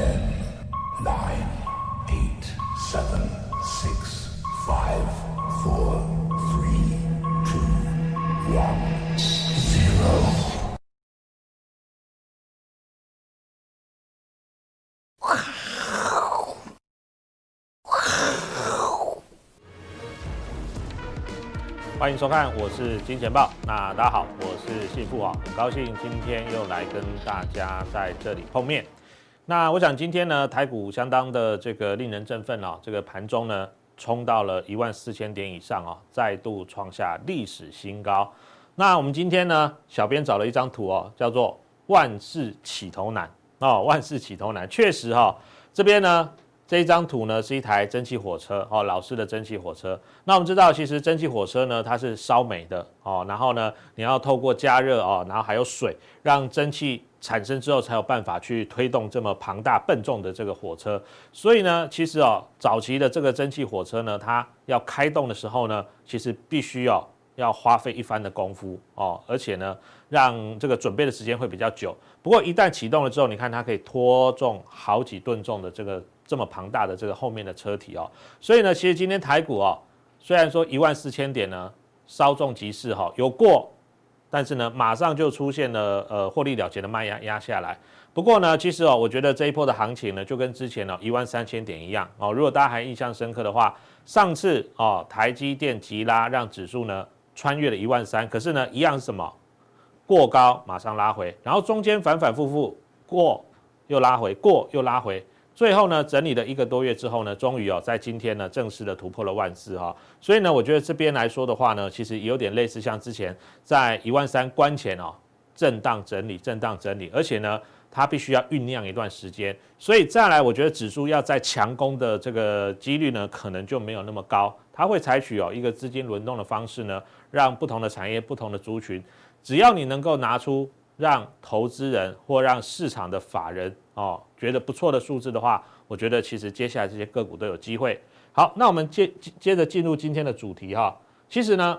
Ten, nine, eight, seven, six, five, four, three, two, one, zero. 欢迎收看，我是金钱爆。那大家好，我是信富啊，很高兴今天又来跟大家在这里碰面。那我想今天呢，台股相当的这个令人振奋啊，这个盘中呢冲到了一万四千点以上啊，再度创下历史新高。那我们今天呢，小编找了一张图哦，叫做万事起头难哦，万事起头难，确实哈，这边呢。这一张图呢，是一台蒸汽火车哦，老式的蒸汽火车。那我们知道，其实蒸汽火车呢，它是烧煤的哦，然后呢，你要透过加热哦，然后还有水，让蒸汽产生之后，才有办法去推动这么庞大笨重的这个火车。所以呢，其实哦，早期的这个蒸汽火车呢，它要开动的时候呢，其实必须要要花费一番的功夫哦，而且呢，让这个准备的时间会比较久。不过一旦启动了之后，你看它可以拖重好几吨重的这个。这么庞大的这个后面的车体哦，所以呢，其实今天台股哦，虽然说一万四千点呢稍纵即逝哈，有过，但是呢，马上就出现了呃获利了结的卖压压下来。不过呢，其实哦，我觉得这一波的行情呢，就跟之前哦一万三千点一样哦。如果大家还印象深刻的话，上次哦台积电急拉让指数呢穿越了一万三，可是呢一样是什么？过高马上拉回，然后中间反反复复过又拉回，过又拉回。最后呢，整理了一个多月之后呢，终于哦，在今天呢，正式的突破了万四哈。所以呢，我觉得这边来说的话呢，其实有点类似像之前在一万三关前哦，震荡整理，震荡整理，而且呢，它必须要酝酿一段时间。所以再来，我觉得指数要再强攻的这个几率呢，可能就没有那么高。它会采取哦一个资金轮动的方式呢，让不同的产业、不同的族群，只要你能够拿出让投资人或让市场的法人。哦，觉得不错的数字的话，我觉得其实接下来这些个股都有机会。好，那我们接接着进入今天的主题哈。其实呢，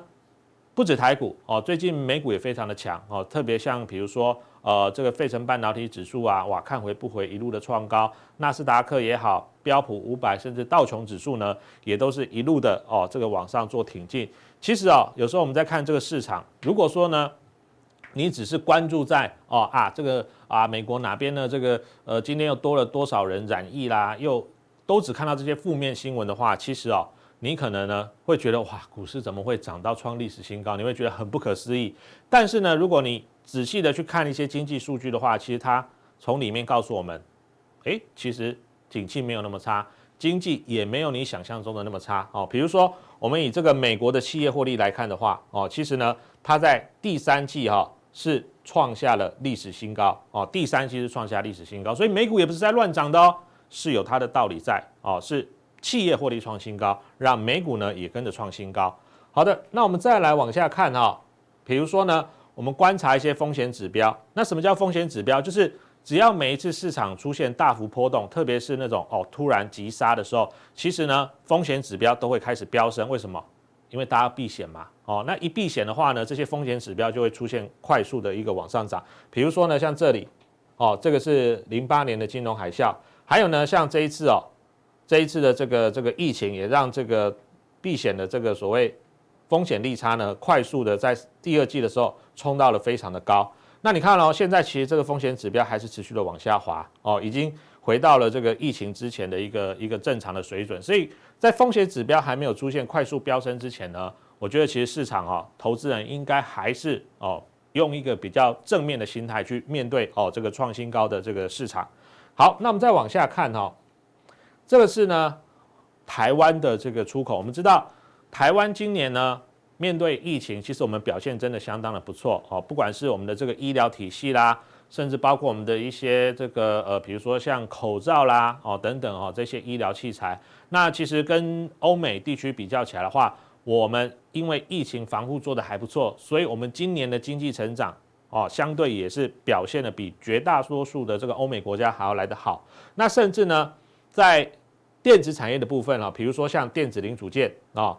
不止台股哦，最近美股也非常的强哦，特别像比如说呃这个费城半导体指数啊，哇看回不回一路的创高，纳斯达克也好，标普五百甚至道琼指数呢，也都是一路的哦这个往上做挺进。其实哦，有时候我们在看这个市场，如果说呢。你只是关注在哦啊这个啊美国哪边呢？这个呃今天又多了多少人染疫啦？又都只看到这些负面新闻的话，其实哦你可能呢会觉得哇股市怎么会涨到创历史新高？你会觉得很不可思议。但是呢，如果你仔细的去看一些经济数据的话，其实它从里面告诉我们，诶，其实景气没有那么差，经济也没有你想象中的那么差哦。比如说我们以这个美国的企业获利来看的话哦，其实呢它在第三季哈。是创下了历史新高哦，第三期是创下历史新高，所以美股也不是在乱涨的哦，是有它的道理在哦，是企业获利创新高，让美股呢也跟着创新高。好的，那我们再来往下看哈，比如说呢，我们观察一些风险指标，那什么叫风险指标？就是只要每一次市场出现大幅波动，特别是那种哦突然急杀的时候，其实呢风险指标都会开始飙升，为什么？因为大家避险嘛，哦，那一避险的话呢，这些风险指标就会出现快速的一个往上涨。比如说呢，像这里，哦，这个是零八年的金融海啸，还有呢，像这一次哦，这一次的这个这个疫情也让这个避险的这个所谓风险利差呢，快速的在第二季的时候冲到了非常的高。那你看哦，现在其实这个风险指标还是持续的往下滑，哦，已经。回到了这个疫情之前的一个一个正常的水准，所以在风险指标还没有出现快速飙升之前呢，我觉得其实市场哈，投资人应该还是哦用一个比较正面的心态去面对哦这个创新高的这个市场。好，那我们再往下看哈，这个是呢台湾的这个出口，我们知道台湾今年呢面对疫情，其实我们表现真的相当的不错哦，不管是我们的这个医疗体系啦。甚至包括我们的一些这个呃，比如说像口罩啦，哦等等哦，这些医疗器材，那其实跟欧美地区比较起来的话，我们因为疫情防护做得还不错，所以我们今年的经济成长哦，相对也是表现得比绝大多数的这个欧美国家还要来得好。那甚至呢，在电子产业的部分啊，比如说像电子零组件啊，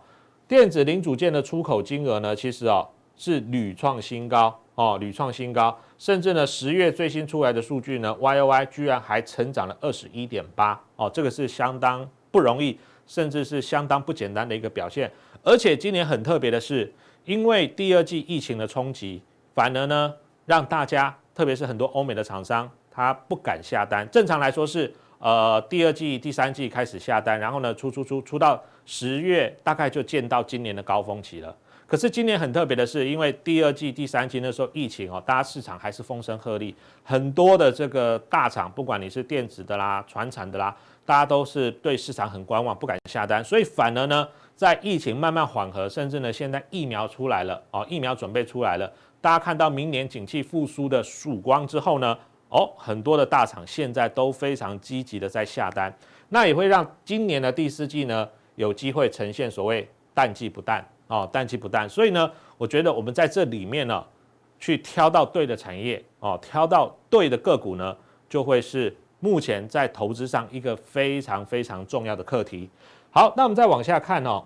电子零组件的出口金额呢，其实啊是屡创新高。哦，屡创新高，甚至呢，十月最新出来的数据呢，Y O Y 居然还成长了二十一点八，哦，这个是相当不容易，甚至是相当不简单的一个表现。而且今年很特别的是，因为第二季疫情的冲击，反而呢，让大家，特别是很多欧美的厂商，他不敢下单。正常来说是，呃，第二季、第三季开始下单，然后呢，出出出出到十月，大概就见到今年的高峰期了。可是今年很特别的是，因为第二季、第三季那时候疫情哦，大家市场还是风声鹤唳，很多的这个大厂，不管你是电子的啦、传产的啦，大家都是对市场很观望，不敢下单。所以反而呢，在疫情慢慢缓和，甚至呢现在疫苗出来了哦，疫苗准备出来了，大家看到明年景气复苏的曙光之后呢，哦，很多的大厂现在都非常积极的在下单，那也会让今年的第四季呢有机会呈现所谓淡季不淡。哦，淡季不淡，所以呢，我觉得我们在这里面呢，去挑到对的产业哦，挑到对的个股呢，就会是目前在投资上一个非常非常重要的课题。好，那我们再往下看哦，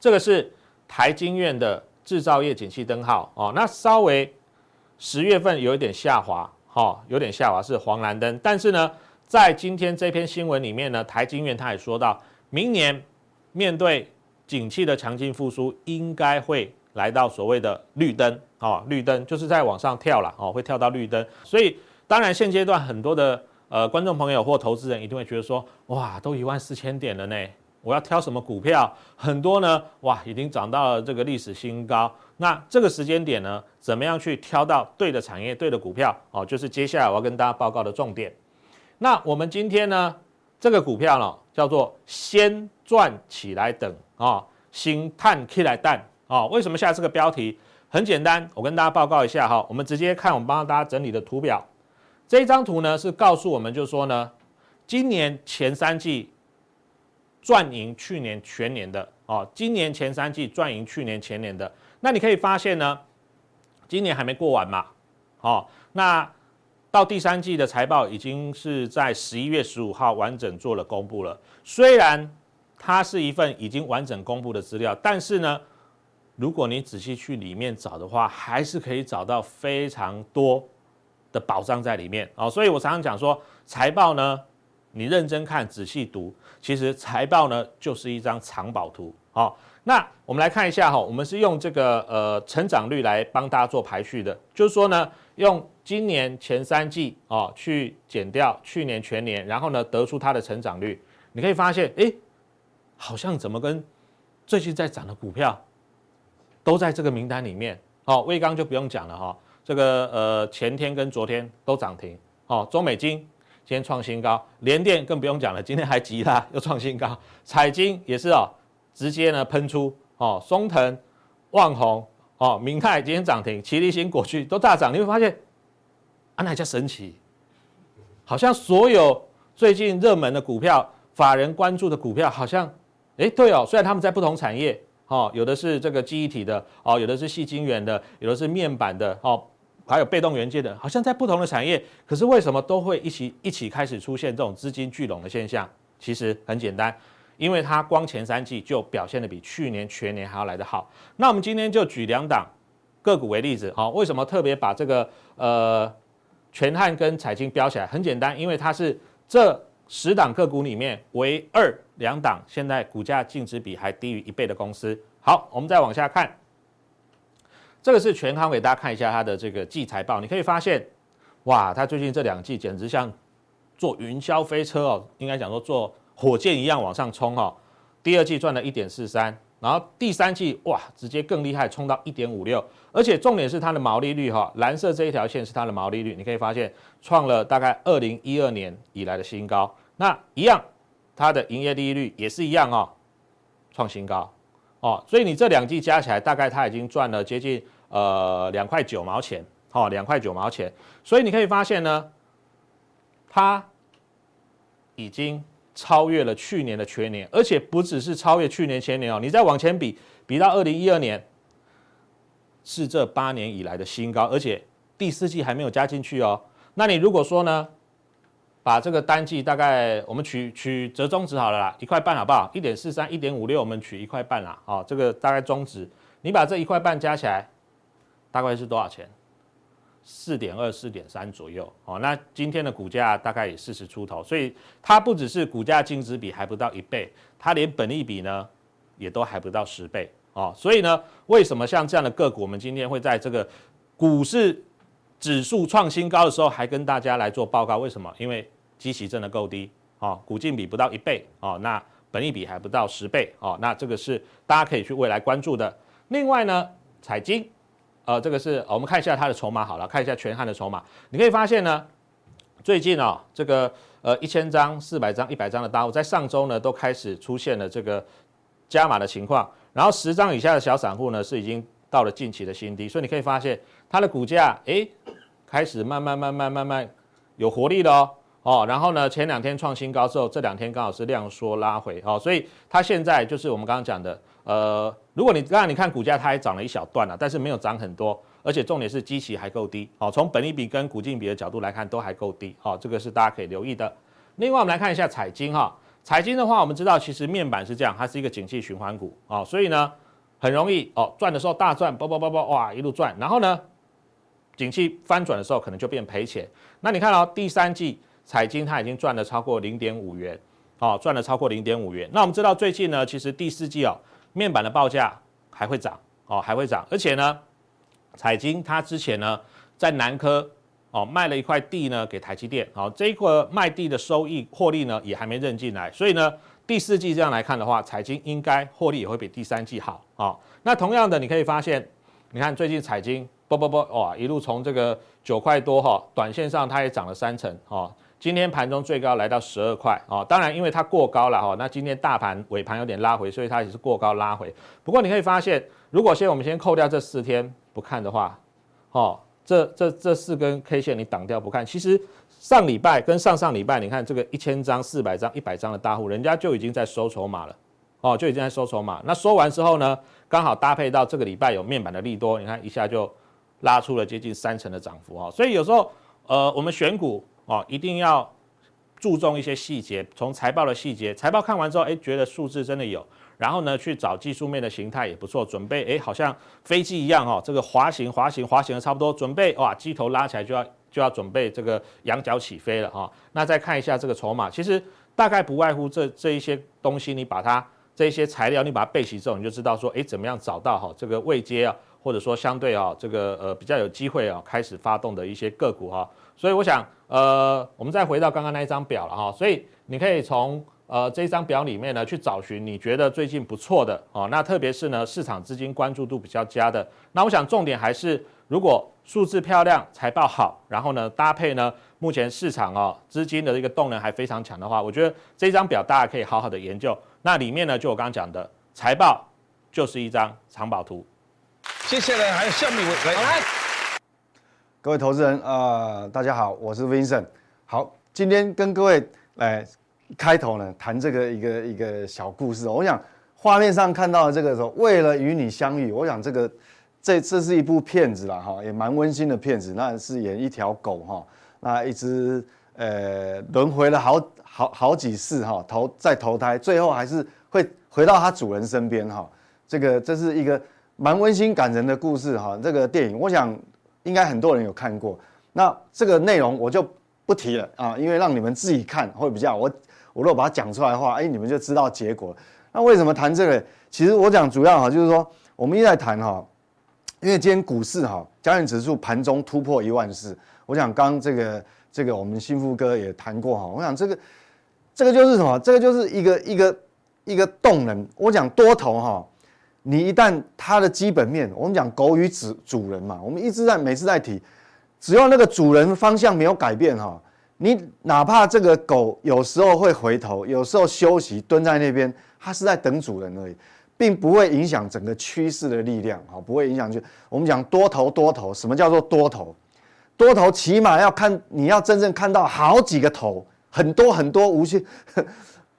这个是台经院的制造业景气灯号哦，那稍微十月份有一点下滑，哈，有点下滑是黄蓝灯，但是呢，在今天这篇新闻里面呢，台经院他也说到，明年面对景气的强劲复苏应该会来到所谓的绿灯哦，绿灯就是在往上跳了哦，会跳到绿灯。所以当然现阶段很多的呃观众朋友或投资人一定会觉得说，哇，都一万四千点了呢，我要挑什么股票？很多呢，哇，已经涨到了这个历史新高。那这个时间点呢，怎么样去挑到对的产业、对的股票？哦，就是接下来我要跟大家报告的重点。那我们今天呢，这个股票呢，叫做先赚起来等。啊，先探起来等啊！为什么下这个标题？很简单，我跟大家报告一下哈。我们直接看我们帮大家整理的图表。这一张图呢是告诉我们，就是说呢，今年前三季赚赢去年全年的哦。今年前三季赚赢去年全年的，那你可以发现呢，今年还没过完嘛。哦，那到第三季的财报已经是在十一月十五号完整做了公布了，虽然。它是一份已经完整公布的资料，但是呢，如果你仔细去里面找的话，还是可以找到非常多的宝藏在里面哦。所以我常常讲说，财报呢，你认真看、仔细读，其实财报呢就是一张藏宝图。好，那我们来看一下哈，我们是用这个呃成长率来帮大家做排序的，就是说呢，用今年前三季哦去减掉去年全年，然后呢得出它的成长率，你可以发现，诶。好像怎么跟最近在涨的股票都在这个名单里面。哦，威刚就不用讲了哈，这个呃前天跟昨天都涨停。哦，中美金今天创新高，联电更不用讲了，今天还急拉 又创新高，彩晶也是哦，直接呢喷出。哦，松腾、旺宏哦、明泰今天涨停，奇力新过去都大涨，你会发现啊，那叫神奇，好像所有最近热门的股票、法人关注的股票，好像。哎，对哦，虽然他们在不同产业，哦，有的是这个记忆体的，哦，有的是矽晶圆的，有的是面板的，哦，还有被动元件的，好像在不同的产业，可是为什么都会一起一起开始出现这种资金聚拢的现象？其实很简单，因为它光前三季就表现的比去年全年还要来得好。那我们今天就举两档个股为例子，好，为什么特别把这个呃全汉跟彩晶标起来？很简单，因为它是这。十档个股里面，唯二两档现在股价净值比还低于一倍的公司。好，我们再往下看，这个是全康，给大家看一下它的这个季财报。你可以发现，哇，它最近这两季简直像坐云霄飞车哦，应该讲说坐火箭一样往上冲哦。第二季赚了一点四三，然后第三季哇，直接更厉害，冲到一点五六，而且重点是它的毛利率哈，蓝色这一条线是它的毛利率，你可以发现创了大概二零一二年以来的新高。那一样，它的营业利率也是一样哦，创新高哦，所以你这两季加起来，大概它已经赚了接近呃两块九毛钱，哦，两块九毛钱，所以你可以发现呢，它已经超越了去年的全年，而且不只是超越去年前年哦，你再往前比，比到二零一二年，是这八年以来的新高，而且第四季还没有加进去哦，那你如果说呢？把这个单季大概我们取取折中值好了啦，一块半好不好？一点四三、一点五六，我们取一块半啦。哦，这个大概中值，你把这一块半加起来，大概是多少钱？四点二、四点三左右。哦，那今天的股价大概也四十出头，所以它不只是股价净值比还不到一倍，它连本益比呢也都还不到十倍。哦，所以呢，为什么像这样的个股，我们今天会在这个股市指数创新高的时候，还跟大家来做报告？为什么？因为基期真的够低，哦，股净比不到一倍，哦，那本益比还不到十倍，哦，那这个是大家可以去未来关注的。另外呢，彩晶，呃，这个是我们看一下它的筹码好了，看一下全汉的筹码，你可以发现呢，最近哦，这个呃一千张、四百张、一百张的大户，在上周呢都开始出现了这个加码的情况。然后十张以下的小散户呢，是已经到了近期的新低，所以你可以发现它的股价，诶，开始慢慢慢慢慢慢有活力了哦，哦，然后呢，前两天创新高之后，这两天刚好是量缩拉回，哦，所以它现在就是我们刚刚讲的，呃，如果你刚刚你看股价，它还涨了一小段了，但是没有涨很多，而且重点是基期还够低，哦，从本利比跟股净比的角度来看都还够低，哦，这个是大家可以留意的。另外我们来看一下彩晶哈。彩晶的话，我们知道其实面板是这样，它是一个景气循环股啊、所以呢很容易哦赚的时候大赚，啵啵啵啵哇一路赚，然后呢景气翻转的时候可能就变赔钱。那你看到、哦、第三季彩晶它已经赚了超过零点五元，哦赚了超过零点五元。那我们知道最近呢，其实第四季哦面板的报价还会涨哦还会涨，而且呢彩晶它之前呢在南科。哦，卖了一块地呢给台积电，好，这个卖地的收益获利呢也还没认进来，所以呢第四季这样来看的话，彩晶应该获利也会比第三季好啊。那同样的，你可以发现，你看最近彩晶啵啵啵哇，一路从这个九块多哈，短线上它也涨了三成哦。今天盘中最高来到十二块啊，当然因为它过高了哈，那今天大盘尾盘有点拉回，所以它也是过高拉回。不过你可以发现，如果先我们先扣掉这四天不看的话，哦。这这这四根 K 线你挡掉不看，其实上礼拜跟上上礼拜，你看这个一千张、四百张、一百张的大户，人家就已经在收筹码了，哦，就已经在收筹码。那收完之后呢，刚好搭配到这个礼拜有面板的利多，你看一下就拉出了接近三成的涨幅哦。所以有时候呃，我们选股哦，一定要注重一些细节，从财报的细节，财报看完之后，哎，觉得数字真的有。然后呢，去找技术面的形态也不错，准备哎，好像飞机一样哦，这个滑行、滑行、滑行的差不多，准备哇，机头拉起来就要就要准备这个仰角起飞了哈。那再看一下这个筹码，其实大概不外乎这这一些东西，你把它这一些材料你把它备齐之后，你就知道说哎，怎么样找到哈这个位阶啊，或者说相对啊这个呃比较有机会啊开始发动的一些个股哈。所以我想呃，我们再回到刚刚那一张表了哈，所以你可以从。呃，这一张表里面呢，去找寻你觉得最近不错的哦，那特别是呢，市场资金关注度比较佳的，那我想重点还是，如果数字漂亮、财报好，然后呢搭配呢，目前市场哦资金的一个动能还非常强的话，我觉得这张表大家可以好好的研究。那里面呢，就我刚刚讲的财报就是一张藏宝图。接下来还有下面一位来，来各位投资人啊、大家好，我是 Vincent。好，今天跟各位来。开头呢，谈这个一个一个小故事。我想画面上看到的这个时候，为了与你相遇，我想这个这这是一部片子啦，哈，也蛮温馨的片子。那是演一条狗哈，那一只呃轮回了好好好几次哈，投再投胎，最后还是会回到它主人身边哈。这个这是一个蛮温馨感人的故事哈。这个电影我想应该很多人有看过。那这个内容我就不提了啊，因为让你们自己看会比较我。我如果把它讲出来的话，哎，你们就知道结果。那为什么谈这个？其实我讲主要哈，就是说我们一直在谈哈，因为今天股市哈，加权指数盘中突破一万四。我想刚这个这个我们幸福哥也谈过哈，我想这个这个就是什么？这个就是一个一个一个动能。我讲多头哈，你一旦它的基本面，我们讲狗与主主人嘛，我们一直在每次在提，只要那个主人方向没有改变哈。你哪怕这个狗有时候会回头，有时候休息蹲在那边，它是在等主人而已，并不会影响整个趋势的力量，好，不会影响就我们讲多头多头，什么叫做多头？多头起码要看你要真正看到好几个头，很多很多无限，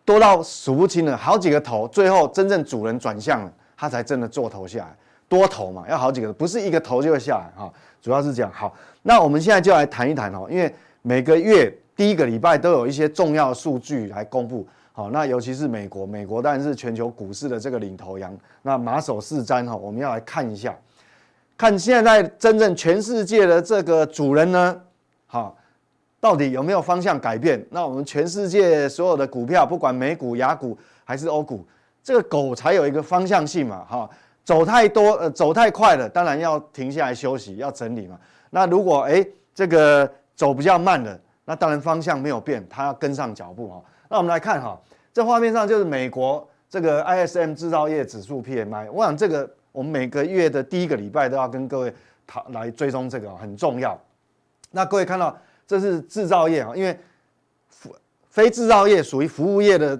多到数不清了，好几个头，最后真正主人转向了，它才真的做头下来。多头嘛，要好几个，不是一个头就会下来哈，主要是这样。好，那我们现在就来谈一谈哦，因为。每个月第一个礼拜都有一些重要数据来公布，好，那尤其是美国，美国当然是全球股市的这个领头羊。那马首是瞻哈，我们要来看一下。看现在真正全世界的这个主人呢，好，到底有没有方向改变？那我们全世界所有的股票，不管美股、亚股还是欧股，这个狗才有一个方向性嘛，哈，走太多呃走太快了，当然要停下来休息，要整理嘛。那如果哎这个走比较慢的，那当然方向没有变，它要跟上脚步哈。那我们来看哈，这画面上就是美国这个 ISM 制造业指数 PMI。我想这个我们每个月的第一个礼拜都要跟各位讨来追踪这个很重要。那各位看到这是制造业啊，因为服非制造业属于服务业的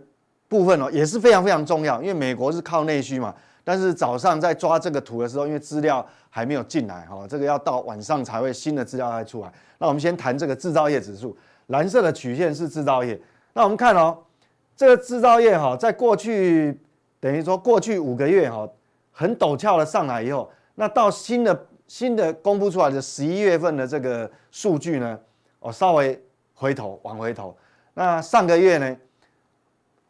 部分哦，也是非常非常重要。因为美国是靠内需嘛，但是早上在抓这个图的时候，因为资料还没有进来哈，这个要到晚上才会新的资料才出来。那我们先谈这个制造业指数，蓝色的曲线是制造业。那我们看哦，这个制造业哈，在过去等于说过去五个月哈，很陡峭的上来以后，那到新的新的公布出来的十一月份的这个数据呢，哦稍微回头往回头。那上个月呢，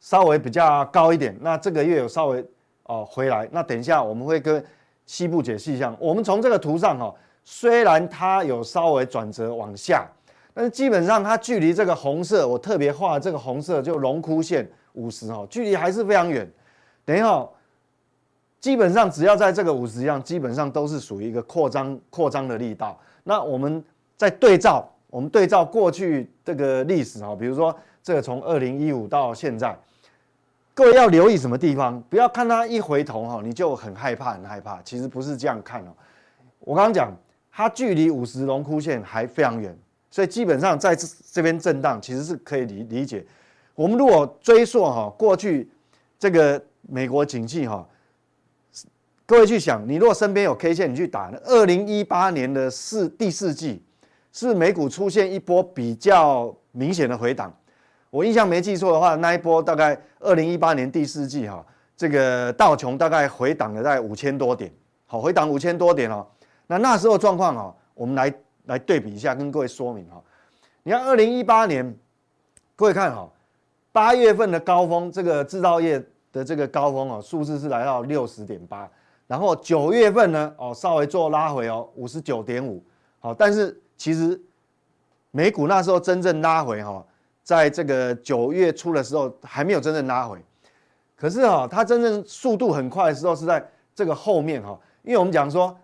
稍微比较高一点。那这个月有稍微哦回来。那等一下我们会跟西部解释一下。我们从这个图上哈，虽然它有稍微转折往下。但是基本上它距离这个红色，我特别画这个红色就龙枯线五十哈，距离还是非常远。等一下，基本上只要在这个五十以上，基本上都是属于一个扩张扩张的力道。那我们再对照，我们对照过去这个历史哈，比如说这个从二零一五到现在，各位要留意什么地方？不要看它一回头哈，你就很害怕很害怕。其实不是这样看哦。我刚刚讲它距离五十龙枯线还非常远。所以基本上在这这边震荡，其实是可以理理解。我们如果追溯哈过去这个美国景气哈，各位去想，你如果身边有 K 线，你去打，二零一八年的四第四季是美股出现一波比较明显的回档。我印象没记错的话，那一波大概二零一八年第四季哈，这个道琼大概回档了在五千多点，好，回档五千多点哦。那那时候状况哈，我们来。来对比一下，跟各位说明哈。你看，二零一八年，各位看哈，八月份的高峰，这个制造业的这个高峰哦，数字是来到六十点八。然后九月份呢，哦，稍微做拉回哦，五十九点五。好，但是其实美股那时候真正拉回哈，在这个九月初的时候还没有真正拉回。可是哈，它真正速度很快的时候是在这个后面哈，因为我们讲说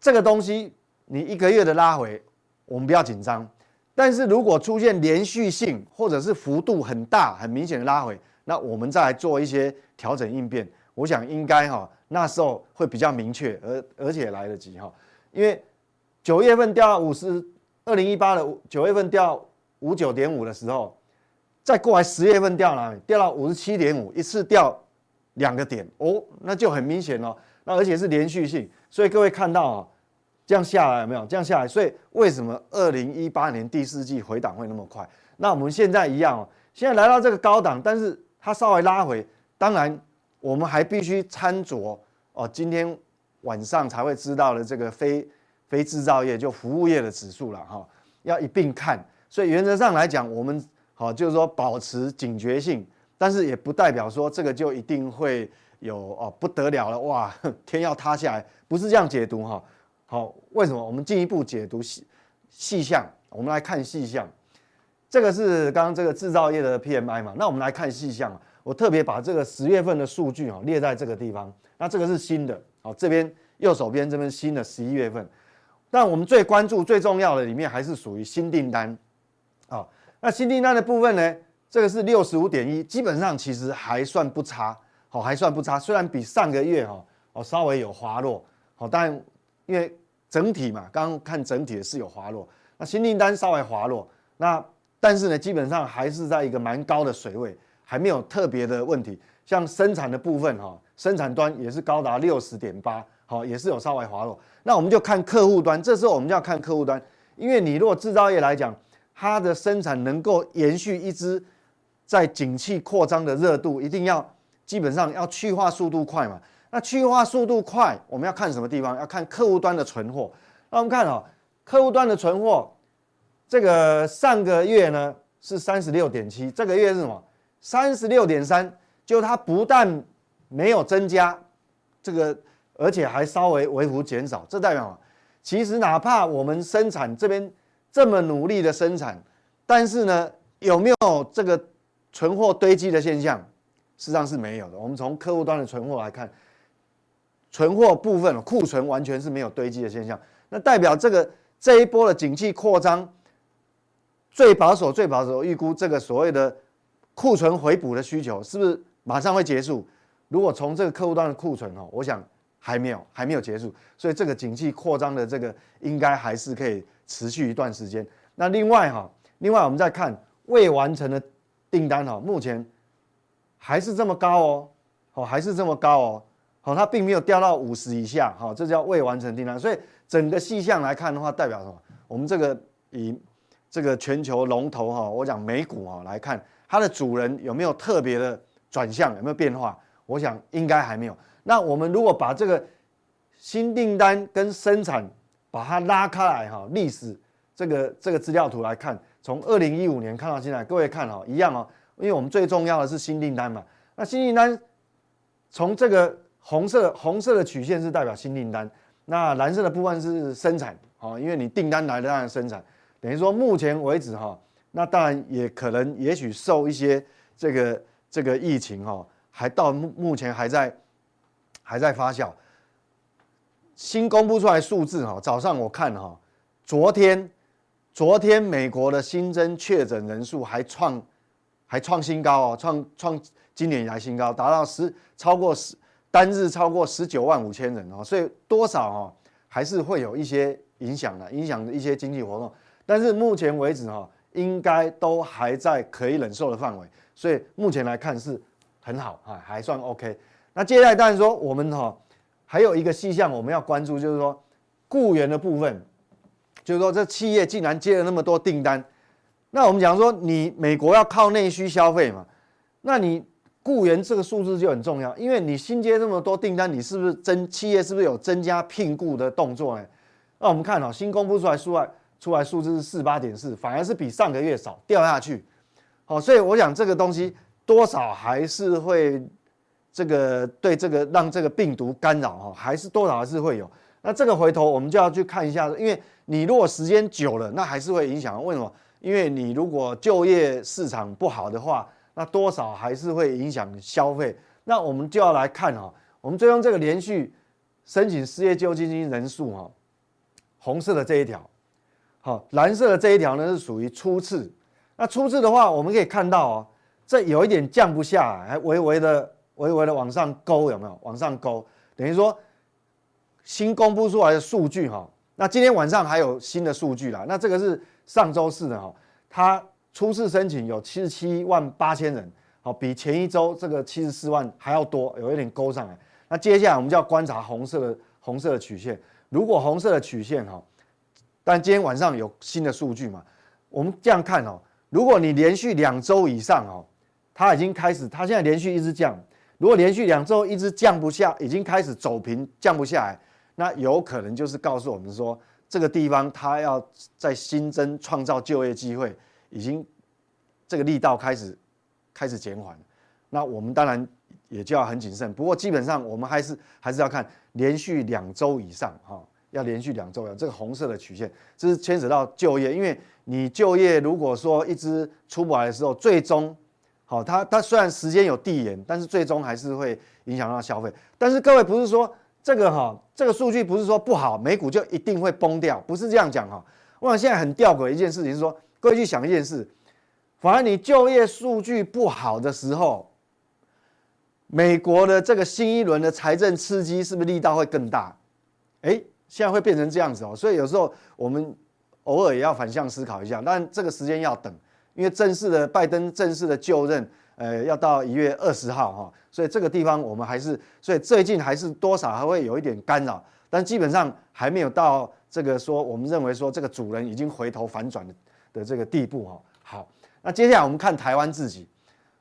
这个东西。你一个月的拉回，我们不要紧张。但是如果出现连续性或者是幅度很大、很明显的拉回，那我们再来做一些调整应变。我想应该哈，那时候会比较明确，而而且来得及哈。因为九月份掉到五十，二零一八的九月份掉五九点五的时候，再过来十月份掉哪里？掉到五十七点五，一次掉两个点哦，那就很明显哦。那而且是连续性，所以各位看到啊。这样下来有没有？这样下来，所以为什么二零一八年第四季回档会那么快？那我们现在一样哦，现在来到这个高档，但是它稍微拉回，当然我们还必须参酌哦，今天晚上才会知道的这个非非制造业就服务业的指数了哈，要一并看。所以原则上来讲，我们好就是说保持警觉性，但是也不代表说这个就一定会有哦不得了了哇，天要塌下来，不是这样解读哈。好，为什么？我们进一步解读细细项，我们来看细项。这个是刚刚这个制造业的 PMI 嘛？那我们来看细项。我特别把这个十月份的数据啊列在这个地方。那这个是新的，好，这边右手边这边新的十一月份。但我们最关注、最重要的里面还是属于新订单。啊，那新订单的部分呢？这个是六十五点一，基本上其实还算不差，好，还算不差。虽然比上个月哈哦稍微有滑落，好，但因为整体嘛，刚刚看整体的是有滑落，那新订单稍微滑落，那但是呢，基本上还是在一个蛮高的水位，还没有特别的问题。像生产的部分哈，生产端也是高达六十点八，好，也是有稍微滑落。那我们就看客户端，这时候我们就要看客户端，因为你如果制造业来讲，它的生产能够延续一支在景气扩张的热度，一定要基本上要去化速度快嘛。那去化速度快，我们要看什么地方？要看客户端的存货。那我们看啊，客户端的存货，这个上个月呢是三十六点七，这个月是什么？三十六点三，就它不但没有增加，这个而且还稍微微幅减少，这代表其实哪怕我们生产这边这么努力的生产，但是呢，有没有这个存货堆积的现象？实际上是没有的。我们从客户端的存货来看，存货部分库存完全是没有堆积的现象，那代表这个这一波的景气扩张，最保守、最保守预估这个所谓的库存回补的需求是不是马上会结束？如果从这个客户端的库存哦，我想还没有，还没有结束，所以这个景气扩张的这个应该还是可以持续一段时间。那另外哈，另外我们再看未完成的订单哈，目前还是这么高哦，哦还是这么高哦，好，它并没有掉到五十以下，好，这叫未完成订单。所以整个细项来看的话，代表什么？我们这个以这个全球龙头哈，我讲美股哈来看，它的主人有没有特别的转向，有没有变化？我想应该还没有。那我们如果把这个新订单跟生产把它拉开来哈，历史这个这个资料图来看，从二零一五年看到现在，各位看哈，一样哦，因为我们最重要的是新订单嘛。那新订单从这个红色红色的曲线是代表新订单，那蓝色的部分是生产，哦，因为你订单来了当然生产。等于说，目前为止哈，那当然也可能，也许受一些这个这个疫情哈，还到目目前还在还在发酵。新公布出来数字哈，早上我看哈，昨天昨天美国的新增确诊人数还创还创新高哦，创创今年以来新高，达到十超过十单日超过十九万五千人哦，所以多少哈还是会有一些影响的，影响一些经济活动。但是目前为止哈，应该都还在可以忍受的范围，所以目前来看是很好啊，还算 OK。那接下来当然说我们哈还有一个细项我们要关注，就是说雇员的部分，就是说这企业竟然接了那么多订单，那我们讲说你美国要靠内需消费嘛，那你雇员这个数字就很重要，因为你新接这么多订单，你是不是增企业是不是有增加聘雇的动作呢？那我们看哦，新公布出来数外。出来数字是四八点四，反而是比上个月少掉下去，好，所以我想这个东西多少还是会这个对这个让这个病毒干扰哈，还是多少还是会有。那这个回头我们就要去看一下，因为你如果时间久了，那还是会影响。为什么？因为你如果就业市场不好的话，那多少还是会影响消费。那我们就要来看哈，我们追踪这个连续申请失业救济金人数哈，红色的这一条。好，蓝色的这一条呢是属于初次，那初次的话，我们可以看到哦，这有一点降不下来，还微微的、微微的往上勾，有没有？往上勾，等于说新公布出来的数据哈，那今天晚上还有新的数据啦，那这个是上周四的哈，它初次申请有七十七万八千人，好，比前一周这个七十四万还要多，有一点勾上来。那接下来我们就要观察红色的红色的曲线，如果红色的曲线哈。但今天晚上有新的数据嘛？我们这样看哦，如果你连续两周以上哦，它已经开始，它现在连续一直降。如果连续两周一直降不下，已经开始走平，降不下来，那有可能就是告诉我们说，这个地方它要在新增创造就业机会，已经这个力道开始开始减缓。那我们当然也就要很谨慎。不过基本上我们还是还是要看连续两周以上哈。要连续两周了，这个红色的曲线，这是牵扯到就业，因为你就业如果说一直出不来的时候，最终，好，它它虽然时间有递延，但是最终还是会影响到消费。但是各位不是说这个哈，这个数据不是说不好，美股就一定会崩掉，不是这样讲哈。我想现在很吊诡一件事情是说，各位去想一件事，反而你就业数据不好的时候，美国的这个新一轮的财政刺激是不是力道会更大？诶。现在会变成这样子哦，所以有时候我们偶尔也要反向思考一下，但这个时间要等，因为正式的拜登正式的就任，呃，要到一月二十号哈，所以这个地方我们还是，所以最近还是多少还会有一点干扰，但基本上还没有到这个说我们认为说这个主人已经回头反转的这个地步哈。好，那接下来我们看台湾自己，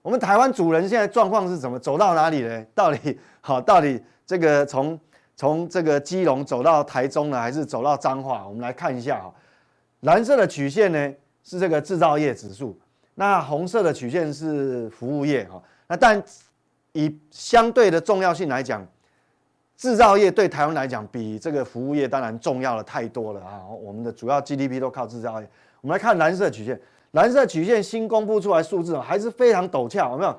我们台湾主人现在状况是怎么走到哪里呢？到底好，到底这个从。从这个基隆走到台中呢，还是走到彰化？我们来看一下哈。蓝色的曲线呢是这个制造业指数，那红色的曲线是服务业哈。那但以相对的重要性来讲，制造业对台湾来讲，比这个服务业当然重要了太多了啊！我们的主要 GDP 都靠制造业。我们来看蓝色曲线，蓝色曲线新公布出来数字还是非常陡峭，有没有？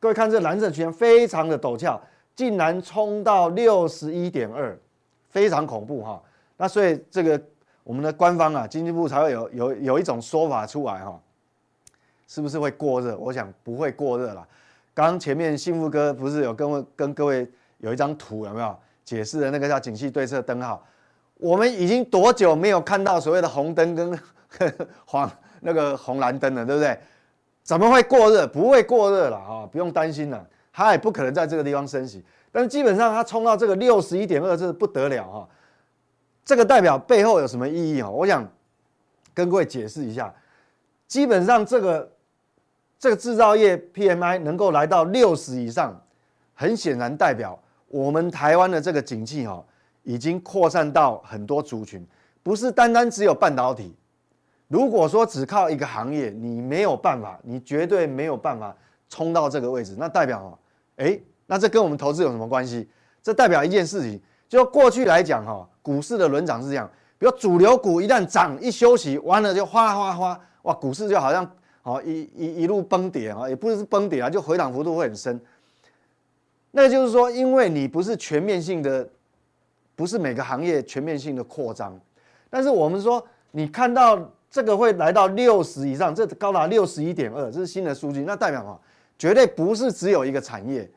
各位看这蓝色曲线非常的陡峭，竟然冲到六十一点二，非常恐怖哈！那所以这个我们的官方啊，经济部才会有有有一种说法出来哈，是不是会过热？我想不会过热了。刚前面幸福哥不是有跟跟各位。有一张图有没有解释的那个叫景气对策灯号？我们已经多久没有看到所谓的红灯跟 黄那个红蓝灯了，对不对？怎么会过热？不会过热了啊，不用担心了，它也不可能在这个地方升息。但是基本上它冲到这个六十一点二，这是不得了啊。这个代表背后有什么意义啊？我想跟各位解释一下。基本上这个这个制造业 PMI 能够来到六十以上，很显然代表。我们台湾的这个景气哈，已经扩散到很多族群，不是单单只有半导体。如果说只靠一个行业，你没有办法，你绝对没有办法冲到这个位置。那代表哈，哎，那这跟我们投资有什么关系？这代表一件事情，就过去来讲哈，股市的轮涨是这样，比如主流股一旦涨一休息，完了就哗哗哗，哇，股市就好像哦一一一路崩跌啊，也不是崩跌啊，就回档幅度会很深。那就是说，因为你不是全面性的，不是每个行业全面性的扩张，但是我们说，你看到这个会来到六十以上，这高达六十一点二，这是新的数据，那代表什么？绝对不是只有一个产业，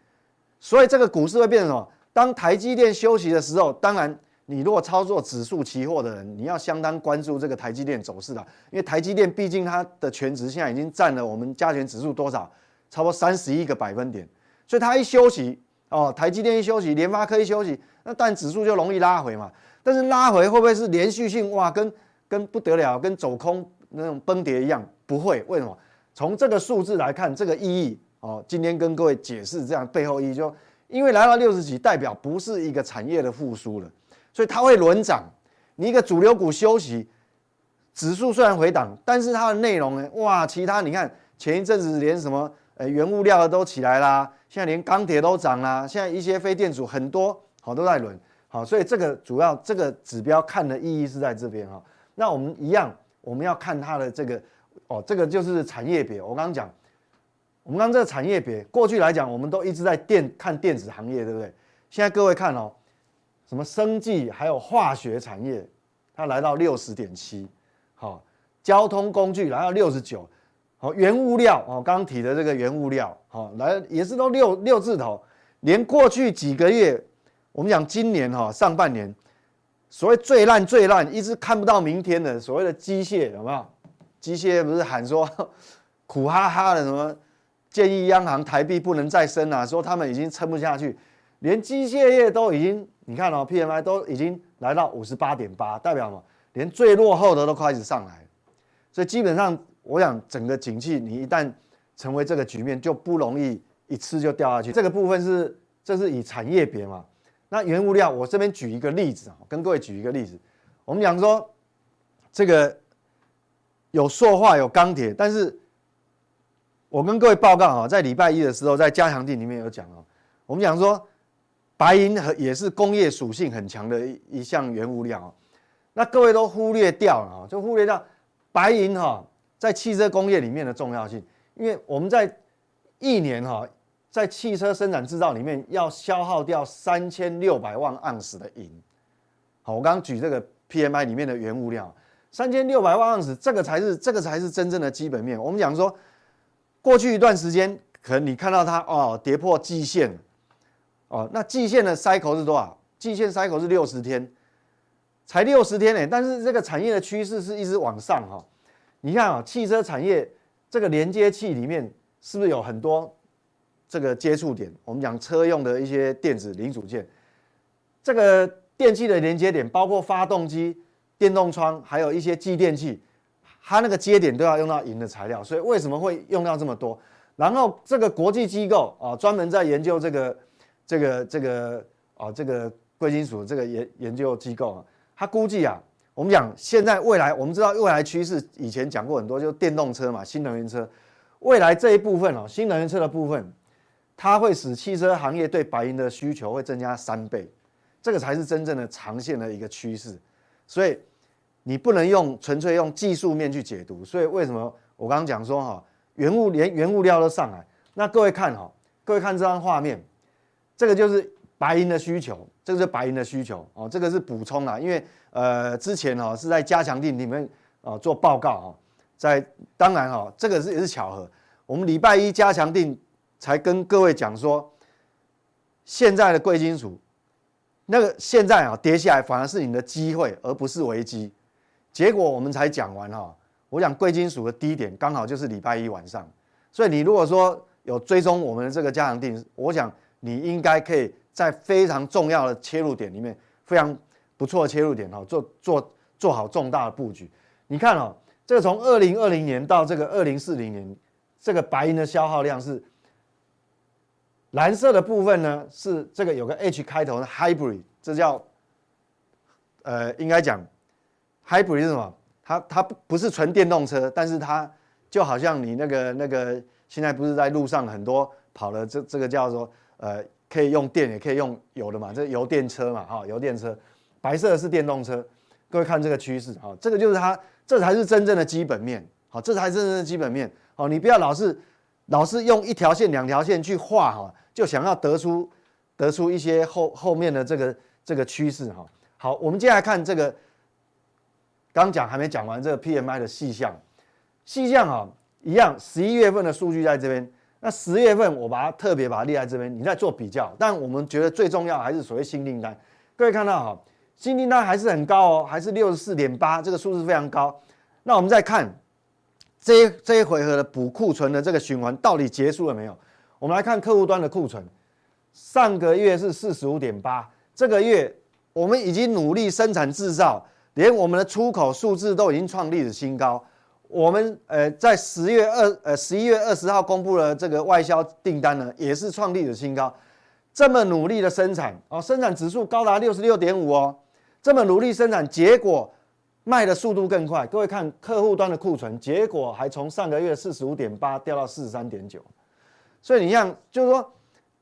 所以这个股市会变成什么？当台积电休息的时候，当然你如果操作指数期货的人，你要相当关注这个台积电走势的，因为台积电毕竟它的全值现在已经占了我们加权指数多少？差不多三十一个百分点，所以它一休息。哦，台积电一休息，联发科一休息，那但指数就容易拉回嘛。但是拉回会不会是连续性？哇，跟跟不得了，跟走空那种崩跌一样？不会，为什么？从这个数字来看，这个意义哦，今天跟各位解释这样背后意义，就因为来到六十几，代表不是一个产业的复苏了，所以它会轮涨。你一个主流股休息，指数虽然回档，但是它的内容呢？哇，其他你看前一阵子连什么？呃，原物料的都起来啦，现在连钢铁都涨啦，现在一些非电子很多好都在轮，好，所以这个主要这个指标看的意义是在这边哈。那我们一样，我们要看它的这个哦，这个就是产业别。我刚刚讲，我们刚这个产业别，过去来讲，我们都一直在电看电子行业，对不对？现在各位看哦，什么生技还有化学产业，它来到六十点七，好，交通工具来到六十九。好，原物料哦，刚刚提的这个原物料，好，来也是都六六字头，连过去几个月，我们讲今年哈上半年，所谓最烂最烂，一直看不到明天的所谓的机械有没有？机械不是喊说 苦哈哈的什么，建议央行台币不能再升啊，说他们已经撑不下去，连机械业都已经，你看哦，PMI 都已经来到五十八点八，代表什么？连最落后的都开始上来，所以基本上。我想整个景气，你一旦成为这个局面，就不容易一次就掉下去。这个部分是，这是以产业别嘛。那原物料，我这边举一个例子啊，跟各位举一个例子。我们讲说，这个有塑化有钢铁，但是我跟各位报告啊，在礼拜一的时候，在加强地里面有讲哦。我们讲说，白银和也是工业属性很强的一一项原物料。那各位都忽略掉了啊，就忽略掉白银哈。在汽车工业里面的重要性，因为我们在一年哈，在汽车生产制造里面要消耗掉三千六百万盎司的银。好，我刚刚举这个 PMI 里面的原物料，三千六百万盎司，这个才是这个才是真正的基本面。我们讲说，过去一段时间，可能你看到它哦跌破季线，哦，那季线的 cycle 是多少？季线 cycle 是六十天，才六十天诶，但是这个产业的趋势是一直往上哈。你看啊，汽车产业这个连接器里面是不是有很多这个接触点？我们讲车用的一些电子零组件，这个电器的连接点包括发动机、电动窗，还有一些继电器，它那个接点都要用到银的材料，所以为什么会用到这么多？然后这个国际机构啊，专门在研究这个、这个、这个啊，这个贵金属这个研研究机构啊，他估计啊。我们讲现在未来，我们知道未来趋势，以前讲过很多，就是电动车嘛，新能源车。未来这一部分哦，新能源车的部分，它会使汽车行业对白银的需求会增加三倍。这个才是真正的长线的一个趋势。所以你不能用纯粹用技术面去解读。所以为什么我刚刚讲说哈，原物连原物料都上来，那各位看哈，各位看这张画面，这个就是白银的需求，这个是白银的需求哦，这个是补充啦，因为呃之前哈是在加强定里面啊做报告哈，在当然哈这个是也是巧合，我们礼拜一加强定才跟各位讲说，现在的贵金属。那个现在啊跌下来反而是你的机会，而不是危机。结果我们才讲完哈，我讲贵金属的低点刚好就是礼拜一晚上，所以你如果说有追踪我们的这个加强定，我想你应该可以在非常重要的切入点里面，非常不错的切入点哈，做做做好重大的布局。你看哦，这个从二零二零年到这个二零四零年，这个白银的消耗量是。蓝色的部分呢，是这个有个 H 开头的 Hybrid，这叫呃，应该讲 Hybrid 是什么？它它不是纯电动车，但是它就好像你那个那个现在不是在路上很多跑的这这个叫做呃，可以用电也可以用油的嘛，这油电车嘛，哈，油电车，白色的是电动车。各位看这个趋势，哈，这个就是它，这才是真正的基本面，好，这才是真正的基本面，好，你不要老是。老是用一条线、两条线去画哈，就想要得出得出一些后后面的这个这个趋势哈。好，我们接下来看这个，刚讲还没讲完这个 PMI 的细项，细项啊一样，十一月份的数据在这边，那十月份我把它特别把它列在这边，你再做比较。但我们觉得最重要还是所谓新订单，各位看到哈，新订单还是很高哦，还是六十四点八，这个数字非常高。那我们再看。这一这一回合的补库存的这个循环到底结束了没有？我们来看客户端的库存，上个月是四十五点八，这个月我们已经努力生产制造，连我们的出口数字都已经创历史新高。我们呃在十月二呃十一月二十号公布了这个外销订单呢，也是创历史新高。这么努力的生产哦，生产指数高达六十六点五哦，这么努力生产，结果。卖的速度更快，各位看客户端的库存，结果还从上个月四十五点八掉到四十三点九，所以你像就是说，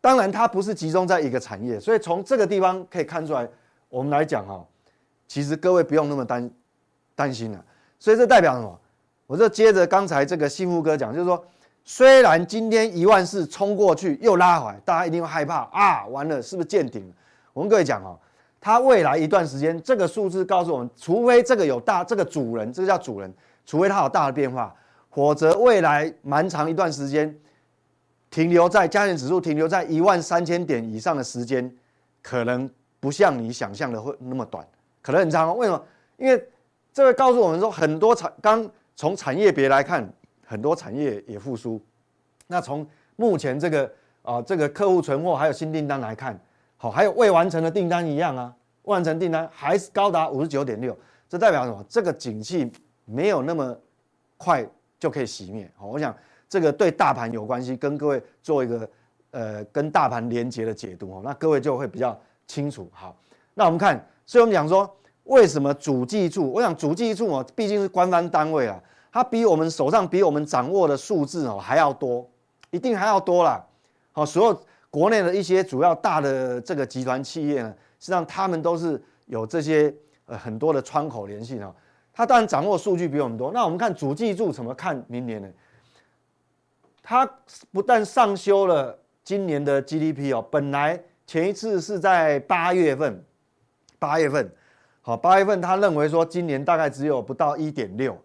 当然它不是集中在一个产业，所以从这个地方可以看出来，我们来讲哈，其实各位不用那么担担心了。所以这代表什么？我就接着刚才这个幸福哥讲，就是说，虽然今天一万四冲过去又拉回来，大家一定会害怕啊，完了是不是见顶？我跟各位讲哦。它未来一段时间，这个数字告诉我们，除非这个有大这个主人，这个叫主人，除非它有大的变化，否则未来蛮长一段时间，停留在加权指数停留在一万三千点以上的时间，可能不像你想象的会那么短，可能很长。为什么？因为这个告诉我们说，很多产刚从产业别来看，很多产业也复苏。那从目前这个啊、这个客户存货还有新订单来看。好，还有未完成的订单一样啊，未完成订单还是高达五十九点六，这代表什么？这个景气没有那么快就可以熄灭。好，我想这个对大盘有关系，跟各位做一个呃跟大盘连接的解读哦，那各位就会比较清楚。好，那我们看，所以我们讲说，为什么主计处？我想主计处哦，毕竟是官方单位啊，它比我们手上比我们掌握的数字哦还要多，一定还要多啦。好，所有。国内的一些主要大的这个集团企业呢，实际上他们都是有这些呃很多的窗口联系啊。他当然掌握数据比我们多。那我们看主计处怎么看明年呢？他不但上修了今年的 GDP 哦，本来前一次是在八月份，八月份，好，八月份他认为说今年大概只有不到一点六，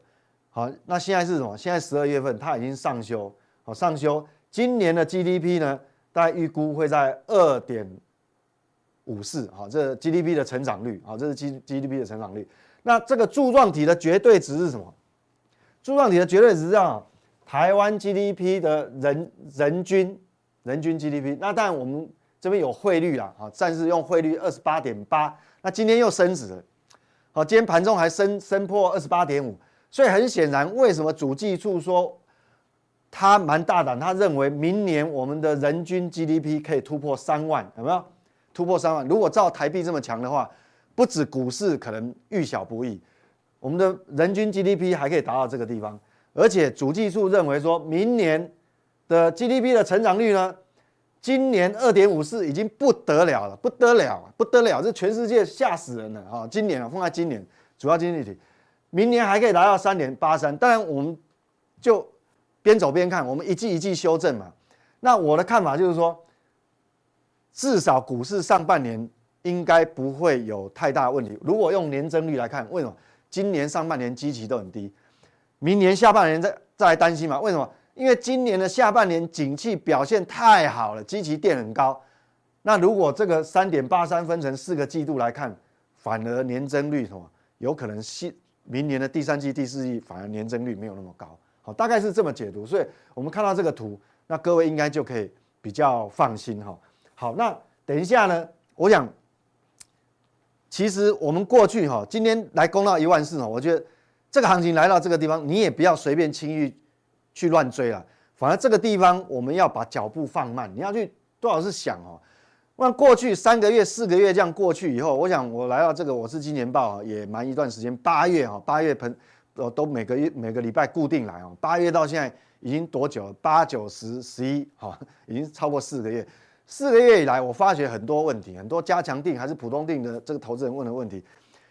好，那现在是什么？现在十二月份他已经上修，好，上修今年的 GDP 呢？大概预估会在二点五四，好，这 GDP 的成长率，好，这是 G GDP 的成长率。那这个柱状体的绝对值是什么？柱状体的绝对值是这样，台湾 GDP 的人人均人均 GDP。那当然我们这边有汇率啦，啊，暂时用汇率二十八点八。那今天又升值了，好，今天盘中还升升破二十八点五。所以很显然，为什么主计处说？他蛮大胆，他认为明年我们的人均 GDP 可以突破三万，有没有？突破三万。如果照台币这么强的话，不止股市可能遇小不易，我们的人均 GDP 还可以达到这个地方。而且主计处认为说，明年的 GDP 的成长率呢，今年二点五四已经不得了了，不得了，不得了，这全世界吓死人了啊！今年啊，放在今年主要经济体，明年还可以达到三点八三。当然，我们就边走边看，我们一季一季修正嘛。那我的看法就是说，至少股市上半年应该不会有太大问题。如果用年增率来看，为什么今年上半年基期都很低？明年下半年再再来担心嘛？为什么？因为今年的下半年景气表现太好了，基期垫很高。那如果这个三点八三分成四个季度来看，反而年增率什么有可能新明年的第三季、第四季反而年增率没有那么高。好，大概是这么解读。所以我们看到这个图，那各位应该就可以比较放心哈。好，那等一下呢，我想，其实我们过去哈，今天来攻到一万四哈，我觉得。这个行情来到这个地方，你也不要随便轻易去乱追了。反而这个地方，我们要把脚步放慢。你要去多少是想哦。那过去三个月、四个月这样过去以后，我想我来到这个我是今年报也蛮一段时间。八月哈，八月盆呃都每个月每个礼拜固定来哦。八月到现在已经多久？八九十十一哈，已经超过四个月。四个月以来，我发觉很多问题，很多加强定还是普通定的这个投资人问的问题，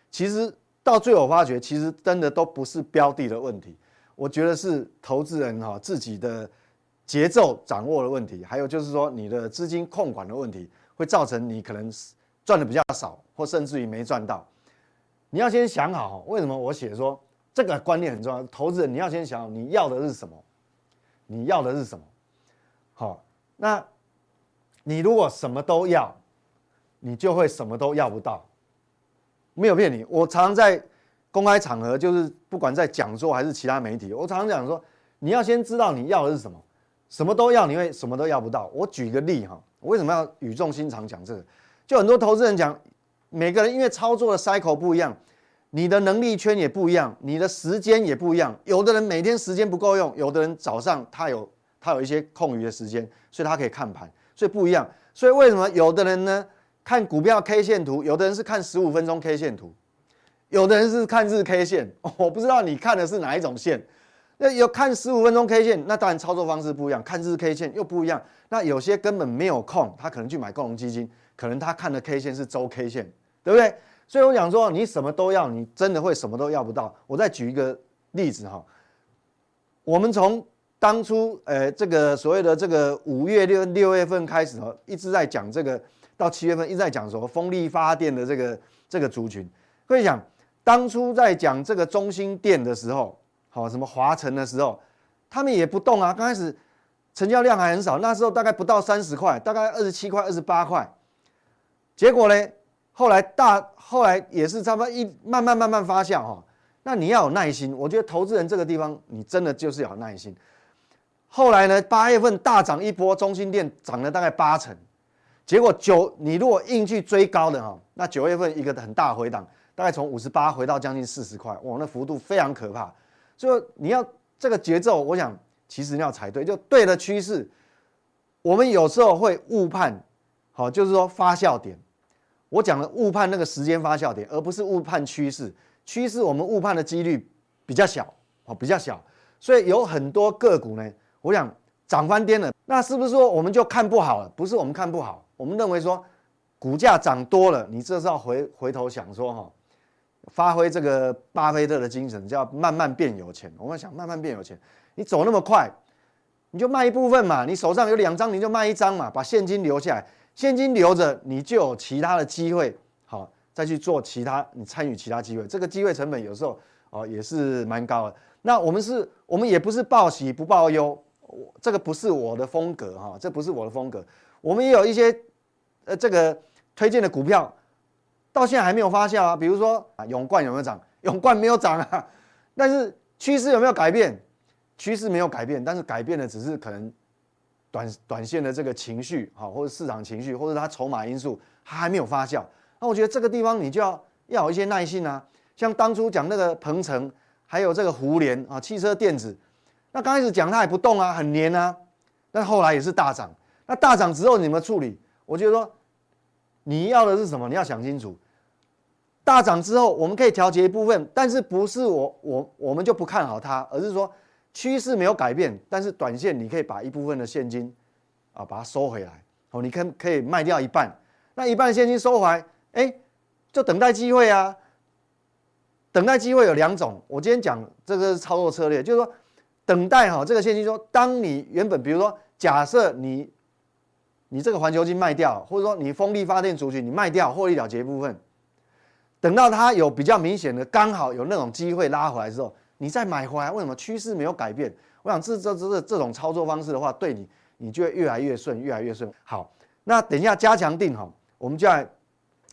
其实。到最后发觉，其实真的都不是标的的问题，我觉得是投资人哈自己的节奏掌握的问题，还有就是说你的资金控管的问题，会造成你可能赚的比较少，或甚至于没赚到。你要先想好，为什么我写说这个观念很重要？投资人你要先想好你要的是什么，你要的是什么？好，那你如果什么都要，你就会什么都要不到。没有骗你，我常常在公开场合，就是不管在讲座还是其他媒体，我常常讲说，你要先知道你要的是什么，什么都要，你会什么都要不到。我举个例哈，我为什么要语重心长讲这个？就很多投资人讲，每个人因为操作的 cycle 不一样，你的能力圈也不一样，你的时间也不一样。有的人每天时间不够用，有的人早上他有他有一些空余的时间，所以他可以看盘，所以不一样。所以为什么有的人呢？看股票 K 线图，有的人是看十五分钟 K 线图，有的人是看日 K 线。我不知道你看的是哪一种线。那有看十五分钟 K 线，那当然操作方式不一样。看日 K 线又不一样。那有些根本没有空，他可能去买共同基金，可能他看的 K 线是周 K 线，对不对？所以我想说，你什么都要，你真的会什么都要不到。我再举一个例子哈，我们从当初呃这个所谓的这个五月六六月份开始哈，一直在讲这个。到七月份一直在讲什么风力发电的这个这个族群，会讲当初在讲这个中心店的时候，好什么华城的时候，他们也不动啊。刚开始成交量还很少，那时候大概不到三十块，大概二十七块、二十八块。结果呢，后来大后来也是差不多一慢慢慢慢发酵哈。那你要有耐心，我觉得投资人这个地方你真的就是要有耐心。后来呢，八月份大涨一波，中心店涨了大概八成。结果九，你如果硬去追高的哈，那九月份一个很大回档，大概从五十八回到将近四十块，哇，那幅度非常可怕。所以你要这个节奏，我想其实你要踩对，就对的趋势。我们有时候会误判，好，就是说发酵点。我讲的误判那个时间发酵点，而不是误判趋势。趋势我们误判的几率比较小，好，比较小。所以有很多个股呢，我想涨翻天了，那是不是说我们就看不好了？不是我们看不好。我们认为说，股价涨多了，你这是要回回头想说哈，发挥这个巴菲特的精神，叫慢慢变有钱。我们想慢慢变有钱，你走那么快，你就卖一部分嘛。你手上有两张，你就卖一张嘛，把现金留下来，现金留着，你就有其他的机会，好再去做其他，你参与其他机会。这个机会成本有时候哦也是蛮高的。那我们是，我们也不是报喜不报忧，这个不是我的风格哈，这不是我的风格。我们也有一些。呃，这个推荐的股票到现在还没有发酵啊。比如说啊，永冠有没有涨？永冠没有涨啊。但是趋势有没有改变？趋势没有改变，但是改变的只是可能短短线的这个情绪，好，或者市场情绪，或者它筹码因素，它还没有发酵。那我觉得这个地方你就要要有一些耐心啊。像当初讲那个鹏程，还有这个胡联啊，汽车电子，那刚开始讲它也不动啊，很黏啊，但后来也是大涨。那大涨之后你们处理？我觉得说，你要的是什么？你要想清楚。大涨之后，我们可以调节一部分，但是不是我我我们就不看好它，而是说趋势没有改变，但是短线你可以把一部分的现金啊把它收回来，哦，你可可以卖掉一半，那一半现金收回来，哎，就等待机会啊。等待机会有两种，我今天讲这个操作策略，就是说等待哈这个现金说，当你原本比如说假设你你这个环球金卖掉，或者说你风力发电族群你卖掉获利了结部分，等到它有比较明显的刚好有那种机会拉回来之后，你再买回来，为什么趋势没有改变？我想这这这这这种操作方式的话，对你你就会越来越顺，越来越顺。好，那等一下加强定哈，我们就来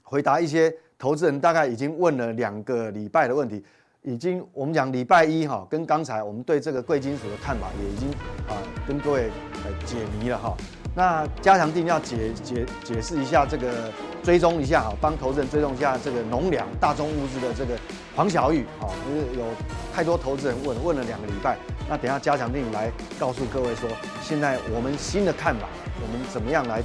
回答一些。投资人大概已经问了两个礼拜的问题，已经我们讲礼拜一哈，跟刚才我们对这个贵金属的看法也已经啊跟各位呃解谜了哈。那加强定要解解解释一下这个追踪一下哈，帮投资人追踪一下这个农粮大宗物资的这个黄小玉啊，就是有太多投资人问问了两个礼拜，那等下加强定来告诉各位说，现在我们新的看法，我们怎么样来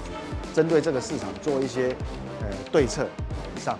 针对这个市场做一些呃对策以上。